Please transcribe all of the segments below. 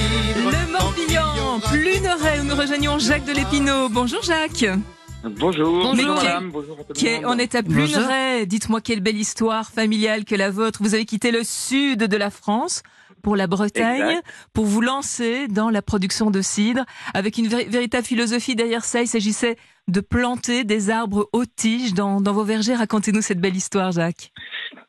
cidre. Le Morbihan, Pluneret, où nous rejoignons Jacques de l'Épinot. Bonjour Jacques. Bonjour, bonjour qui- madame, bonjour à tout Qui le est- monde. on est à Pluneret. Dites-moi quelle belle histoire familiale que la vôtre. Vous avez quitté le sud de la France pour la Bretagne Exact. pour vous lancer dans la production de cidre avec une véri- véritable philosophie derrière ça. Il s'agissait de planter des arbres aux tiges dans, dans vos vergers. Racontez-nous cette belle histoire, Jacques.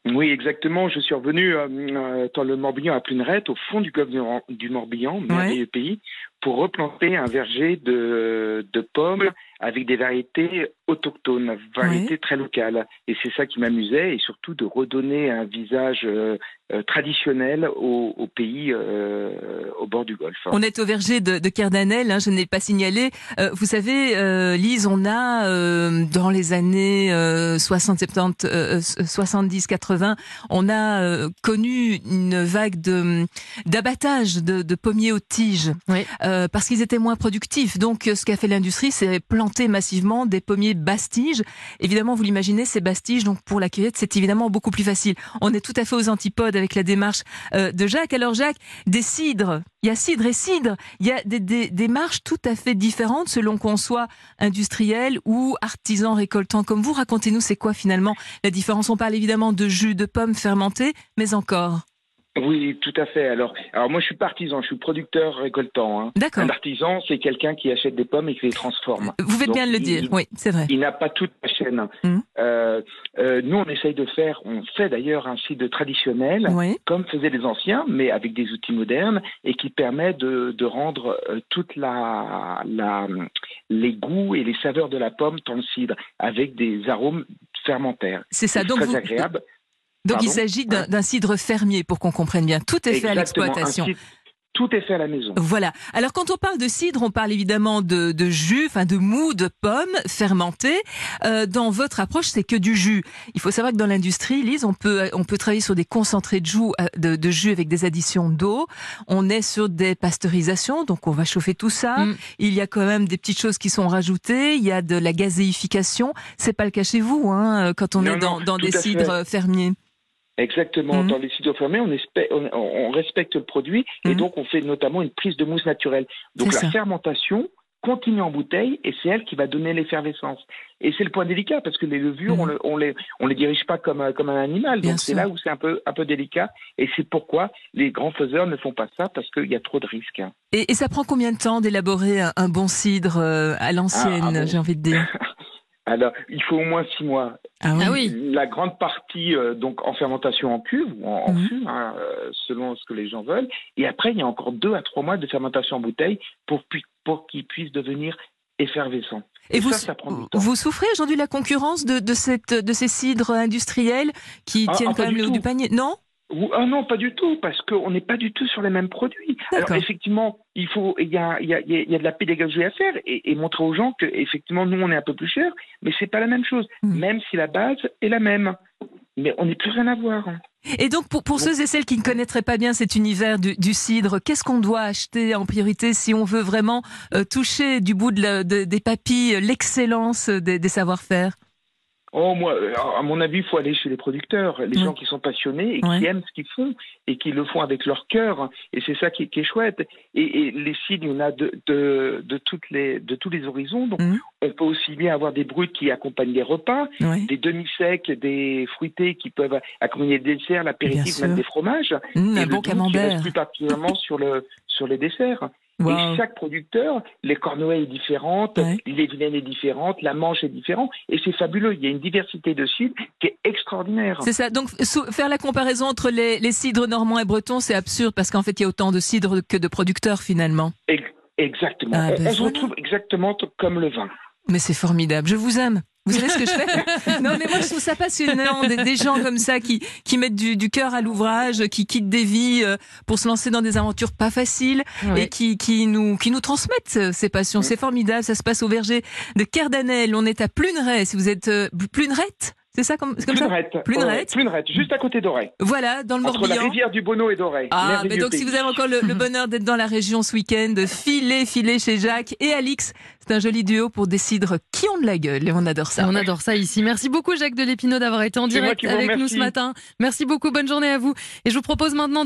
Oui, exactement. Je suis revenu euh, euh, dans le Morbihan à Plunerette, au fond du golfe du, du Morbihan, merveilleux pays, pour replanter un verger de, de pommes avec des variétés autochtones, variétés très locales. Et c'est ça qui m'amusait, et surtout de redonner un visage euh, euh, traditionnel au, au pays euh, au bord du golfe. On est au verger de, de Cardanel, hein, je n'ai pas signalé. Euh, vous savez, euh, Lise, on a euh, dans les années euh, 60, 70, euh, 70, 80, on a euh, connu une vague de d'abattage de, de pommiers aux tiges Oui. euh, parce qu'ils étaient moins productifs. Donc, ce qu'a fait l'industrie, c'est planter massivement des pommiers bastiges. Évidemment, vous l'imaginez, ces bastiges, donc pour la cueillette, c'est évidemment beaucoup plus facile. On est tout à fait aux antipodes avec la démarche euh, de Jacques. Alors, Jacques, des cidres, il y a cidre et cidre. Il y a des, démarches tout à fait différentes selon qu'on soit industriel ou artisan récoltant comme vous. Racontez-nous, c'est quoi finalement la différence? On parle évidemment de jus de pommes fermentés, mais encore. Oui, tout à fait. Alors, alors moi, je suis pas artisan, je suis producteur récoltant. Hein. D'accord. Un artisan, c'est quelqu'un qui achète des pommes et qui les transforme. Vous faites Donc, bien de le dire, il- oui, c'est vrai. Il n'a pas toute la chaîne. Mhm. Euh, euh, nous, on essaye de faire, on fait d'ailleurs un site traditionnel, Oui. comme faisaient les anciens, mais avec des outils modernes, et qui permet de, de rendre euh, toute la, la, les goûts et les saveurs de la pomme dans le cidre, avec des arômes fermentaires. C'est ça. Donc, très vous, agréable. Donc il s'agit d'un d'un cidre fermier pour qu'on comprenne bien. Tout est fait à l'exploitation. tout est fait à la maison. Voilà. Alors quand on parle de cidre, on parle évidemment de, de jus, enfin de mou de pommes fermentées. Euh, dans votre approche, c'est que du jus. Il faut savoir que dans l'industrie, Lise, on peut on peut travailler sur des concentrés de jus, euh, de, de jus avec des additions d'eau. On est sur des pasteurisations, donc on va chauffer tout ça. Mm. Il y a quand même des petites choses qui sont rajoutées. Il y a de la gazéification. C'est pas le cas chez vous, hein, quand on Non, est dans, non, dans des fait. cidres fermiers. Exactement. Mhm. Dans les cidres fermés, on, espère- on, on respecte le produit et Mhm. donc on fait notamment une prise de mousse naturelle. Donc la ça. fermentation continue en bouteille et c'est elle qui va donner l'effervescence. Et c'est le point délicat parce que les levures, Mhm. on, le- on les on les dirige pas comme un- comme un animal. Bien donc c'est là où c'est un peu un peu délicat et c'est pourquoi les grands faiseurs ne font pas ça parce qu'il y a trop de risques. Et, et ça prend combien de temps d'élaborer un, un bon cidre euh, à l'ancienne, Ah, ah bon. j'ai envie de dire? Alors il faut au moins six mois. Ah oui. Ah oui. La grande partie euh, donc en fermentation en cuve ou en, hein, euh, selon ce que les gens veulent. Et après, il y a encore deux à trois mois de fermentation en bouteille pour, pu- pour qu'ils puissent devenir effervescents. Et, Et vous, ça, ça prend du temps. vous souffrez aujourd'hui de la concurrence de, de, cette, de ces cidres industriels qui Ah, tiennent ah, quand même du le haut du panier? Non? Ou- ah non, pas du tout, parce qu'on n'est pas du tout sur les mêmes produits. Alors effectivement, il faut, il y a, il y, a, il y a de la pédagogie à faire et, et montrer aux gens que effectivement nous on est un peu plus cher, mais c'est pas la même chose, Hmm. même si la base est la même. Mais on n'est plus rien à voir. hein. Et donc, pour, pour ceux et celles qui ne connaîtraient pas bien cet univers du, du cidre, qu'est-ce qu'on doit acheter en priorité si on veut vraiment euh, toucher du bout de la- de- des papilles l'excellence des, des savoir-faire? Oh, moi, à mon avis, il faut aller chez les producteurs, les gens qui sont passionnés et qui aiment ce qu'ils font et qui le font avec leur cœur. Et c'est ça qui, qui est chouette. Et, et les cidres, il y en a de, de, de, toutes les, de tous les horizons. Donc, Mhm. on peut aussi bien avoir des bruts qui accompagnent les repas, Oui. des demi-secs, des fruités qui peuvent accompagner des desserts, l'apéritif, même des fromages. Mmh, et un le bon doux qui camembert. reste plus particulièrement sur, le, sur les desserts. Wow. Et chaque producteur, les cornouailles est différente, Ouais. les vilaines est différente, la manche est différente, et c'est fabuleux. Il y a une diversité de cidres qui est extraordinaire. C'est ça. Donc, faire la comparaison entre les, les cidres normands et bretons, c'est absurde parce qu'en fait, il y a autant de cidres que de producteurs finalement. Ex- Exactement. Ah, on ben on se retrouve exactement comme le vin. Mais c'est formidable. Je vous aime. Vous savez ce que je fais Non, mais moi je trouve ça passionnant, des, des gens comme ça qui qui mettent du, du cœur à l'ouvrage, qui quittent des vies euh, pour se lancer dans des aventures pas faciles et qui qui nous qui nous transmettent euh, ces passions. C'est formidable. Ça se passe au verger de Cardanel. On est à Pluneret. Si vous êtes euh, Plunerette, c'est ça comme comme ça Plunerette. Plunerette. Plunerette, juste à côté d'Auray. Voilà, dans le Entre la Morbihan. rivière du Bonneau et d'Auray. Ah, mais donc si vous avez encore le, le bonheur d'être dans la région ce week-end, filez, filez chez Jacques et Alix. C'est un joli duo pour des cidres qui ont de la gueule et on adore ça. On adore ça ici. Merci beaucoup Jacques Delépinot d'avoir été en direct avec nous ce matin. Merci beaucoup, bonne journée à vous. Et je vous propose maintenant de